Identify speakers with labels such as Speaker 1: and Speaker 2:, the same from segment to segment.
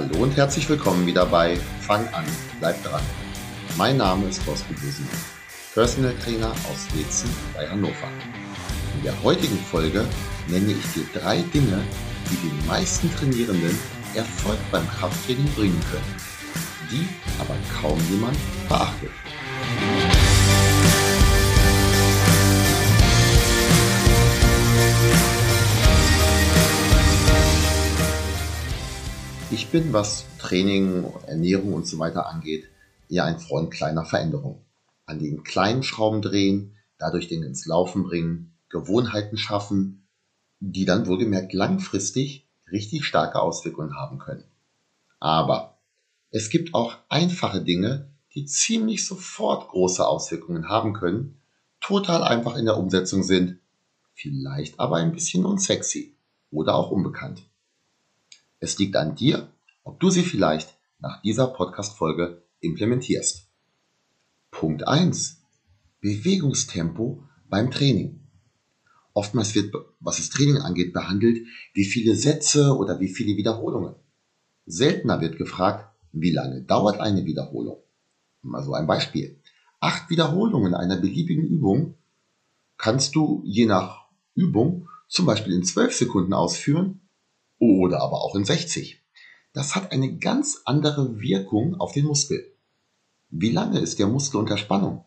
Speaker 1: Hallo und herzlich willkommen wieder bei Fang an, bleib dran. Mein Name ist Thorsten Busen, Personal Trainer aus Wetzen bei Hannover. In der heutigen Folge nenne ich dir drei Dinge, die den meisten Trainierenden Erfolg beim Krafttraining bringen können, die aber kaum jemand beachtet. Ich bin, was Training, Ernährung und so weiter angeht, eher ein Freund kleiner Veränderungen. An den kleinen Schrauben drehen, dadurch Dinge ins Laufen bringen, Gewohnheiten schaffen, die dann wohlgemerkt langfristig richtig starke Auswirkungen haben können. Aber es gibt auch einfache Dinge, die ziemlich sofort große Auswirkungen haben können, total einfach in der Umsetzung sind, vielleicht aber ein bisschen unsexy oder auch unbekannt. Es liegt an dir, ob du sie vielleicht nach dieser Podcast-Folge implementierst. Punkt 1. Bewegungstempo beim Training. Oftmals wird, was das Training angeht, behandelt, wie viele Sätze oder wie viele Wiederholungen. Seltener wird gefragt, wie lange dauert eine Wiederholung. Also ein Beispiel. Acht Wiederholungen einer beliebigen Übung kannst du je nach Übung zum Beispiel in 12 Sekunden ausführen oder aber auch in 60. Das hat eine ganz andere Wirkung auf den Muskel. Wie lange ist der Muskel unter Spannung?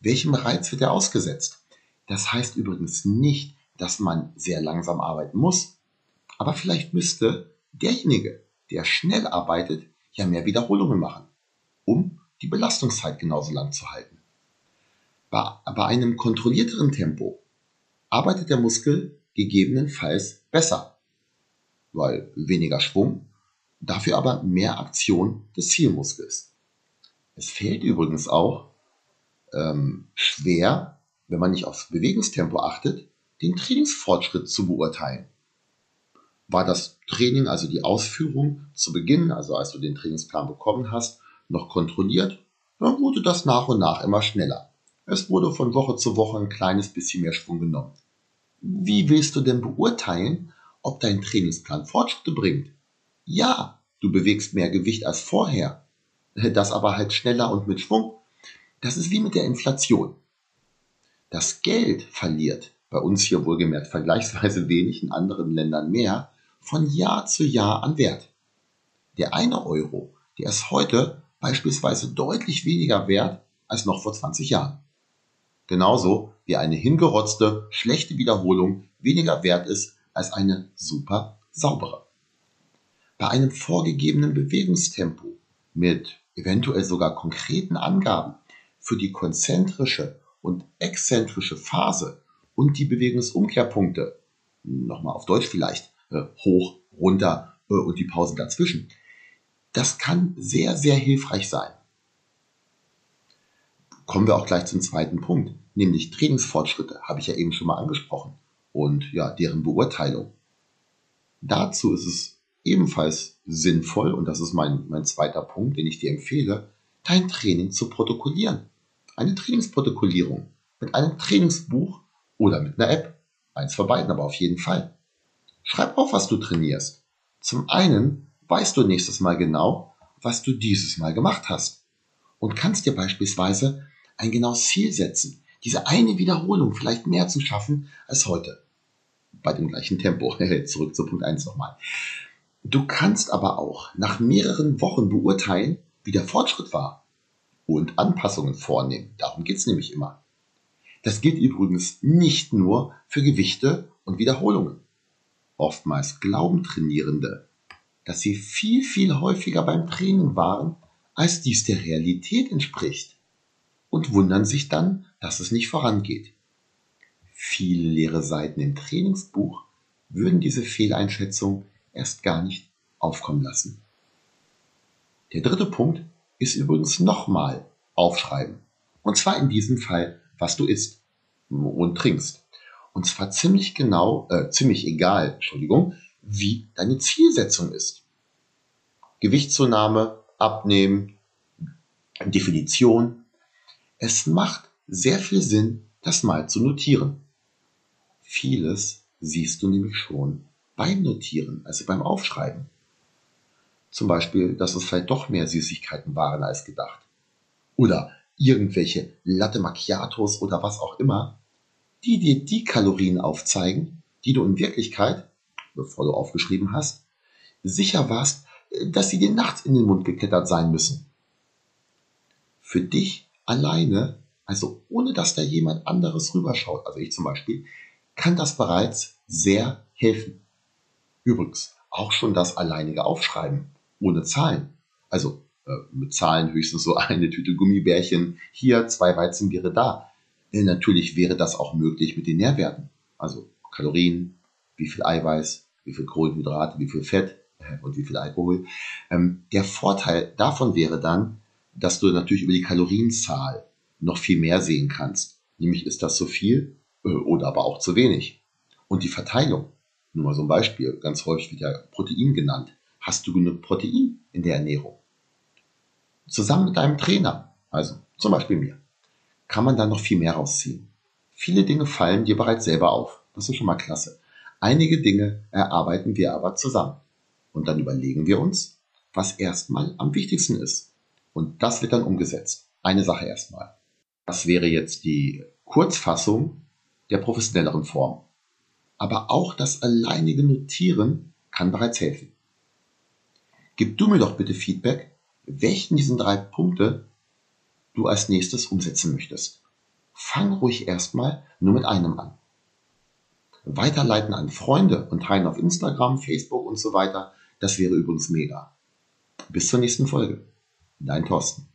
Speaker 1: Welchem Reiz wird er ausgesetzt? Das heißt übrigens nicht, dass man sehr langsam arbeiten muss, aber vielleicht müsste derjenige, der schnell arbeitet, ja mehr Wiederholungen machen, um die Belastungszeit genauso lang zu halten. Bei, bei einem kontrollierteren Tempo arbeitet der Muskel gegebenenfalls besser weil weniger Schwung, dafür aber mehr Aktion des Zielmuskels. Es fällt übrigens auch ähm, schwer, wenn man nicht aufs Bewegungstempo achtet, den Trainingsfortschritt zu beurteilen. War das Training, also die Ausführung zu Beginn, also als du den Trainingsplan bekommen hast, noch kontrolliert, dann wurde das nach und nach immer schneller. Es wurde von Woche zu Woche ein kleines bisschen mehr Schwung genommen. Wie willst du denn beurteilen, ob dein Trainingsplan Fortschritte bringt. Ja, du bewegst mehr Gewicht als vorher, das aber halt schneller und mit Schwung. Das ist wie mit der Inflation. Das Geld verliert, bei uns hier wohlgemerkt vergleichsweise wenig, in anderen Ländern mehr, von Jahr zu Jahr an Wert. Der eine Euro, der ist heute beispielsweise deutlich weniger wert als noch vor 20 Jahren. Genauso wie eine hingerotzte, schlechte Wiederholung weniger wert ist als eine super saubere. Bei einem vorgegebenen Bewegungstempo mit eventuell sogar konkreten Angaben für die konzentrische und exzentrische Phase und die Bewegungsumkehrpunkte, nochmal auf Deutsch vielleicht, äh, hoch, runter äh, und die Pausen dazwischen, das kann sehr, sehr hilfreich sein. Kommen wir auch gleich zum zweiten Punkt, nämlich Trainingsfortschritte, habe ich ja eben schon mal angesprochen und ja, deren Beurteilung. Dazu ist es ebenfalls sinnvoll, und das ist mein, mein zweiter Punkt, den ich dir empfehle, dein Training zu protokollieren. Eine Trainingsprotokollierung mit einem Trainingsbuch oder mit einer App. Eins von beiden, aber auf jeden Fall. Schreib auf, was du trainierst. Zum einen weißt du nächstes Mal genau, was du dieses Mal gemacht hast. Und kannst dir beispielsweise ein genaues Ziel setzen, diese eine Wiederholung vielleicht mehr zu schaffen als heute bei dem gleichen Tempo. Zurück zu Punkt 1 nochmal. Du kannst aber auch nach mehreren Wochen beurteilen, wie der Fortschritt war und Anpassungen vornehmen. Darum geht es nämlich immer. Das gilt übrigens nicht nur für Gewichte und Wiederholungen. Oftmals glauben Trainierende, dass sie viel, viel häufiger beim Training waren, als dies der Realität entspricht und wundern sich dann, dass es nicht vorangeht. Viele leere Seiten im Trainingsbuch würden diese Fehleinschätzung erst gar nicht aufkommen lassen. Der dritte Punkt ist übrigens nochmal aufschreiben. Und zwar in diesem Fall, was du isst und trinkst. Und zwar ziemlich genau, äh, ziemlich egal, Entschuldigung, wie deine Zielsetzung ist. Gewichtszunahme, Abnehmen, Definition. Es macht sehr viel Sinn, das mal zu notieren. Vieles siehst du nämlich schon beim Notieren, also beim Aufschreiben. Zum Beispiel, dass es vielleicht doch mehr Süßigkeiten waren als gedacht. Oder irgendwelche Latte Macchiatos oder was auch immer, die dir die Kalorien aufzeigen, die du in Wirklichkeit, bevor du aufgeschrieben hast, sicher warst, dass sie dir nachts in den Mund geklettert sein müssen. Für dich alleine, also ohne dass da jemand anderes rüberschaut, also ich zum Beispiel, kann das bereits sehr helfen. Übrigens, auch schon das alleinige Aufschreiben ohne Zahlen. Also äh, mit Zahlen höchstens so eine Tüte Gummibärchen hier, zwei Weizenbiere da. Äh, natürlich wäre das auch möglich mit den Nährwerten. Also Kalorien, wie viel Eiweiß, wie viel Kohlenhydrate, wie viel Fett äh, und wie viel Alkohol. Ähm, der Vorteil davon wäre dann, dass du natürlich über die Kalorienzahl noch viel mehr sehen kannst. Nämlich ist das zu viel äh, oder aber auch zu wenig. Und die Verteilung, nur mal so ein Beispiel, ganz häufig wird ja Protein genannt. Hast du genug Protein in der Ernährung? Zusammen mit deinem Trainer, also zum Beispiel mir, kann man dann noch viel mehr rausziehen. Viele Dinge fallen dir bereits selber auf. Das ist schon mal klasse. Einige Dinge erarbeiten wir aber zusammen. Und dann überlegen wir uns, was erstmal am wichtigsten ist. Und das wird dann umgesetzt. Eine Sache erstmal. Das wäre jetzt die Kurzfassung der professionelleren Form. Aber auch das alleinige Notieren kann bereits helfen. Gib du mir doch bitte Feedback, welchen diesen drei Punkte du als nächstes umsetzen möchtest. Fang ruhig erstmal nur mit einem an. Weiterleiten an Freunde und teilen auf Instagram, Facebook und so weiter, das wäre übrigens mega. Bis zur nächsten Folge. Dein Thorsten.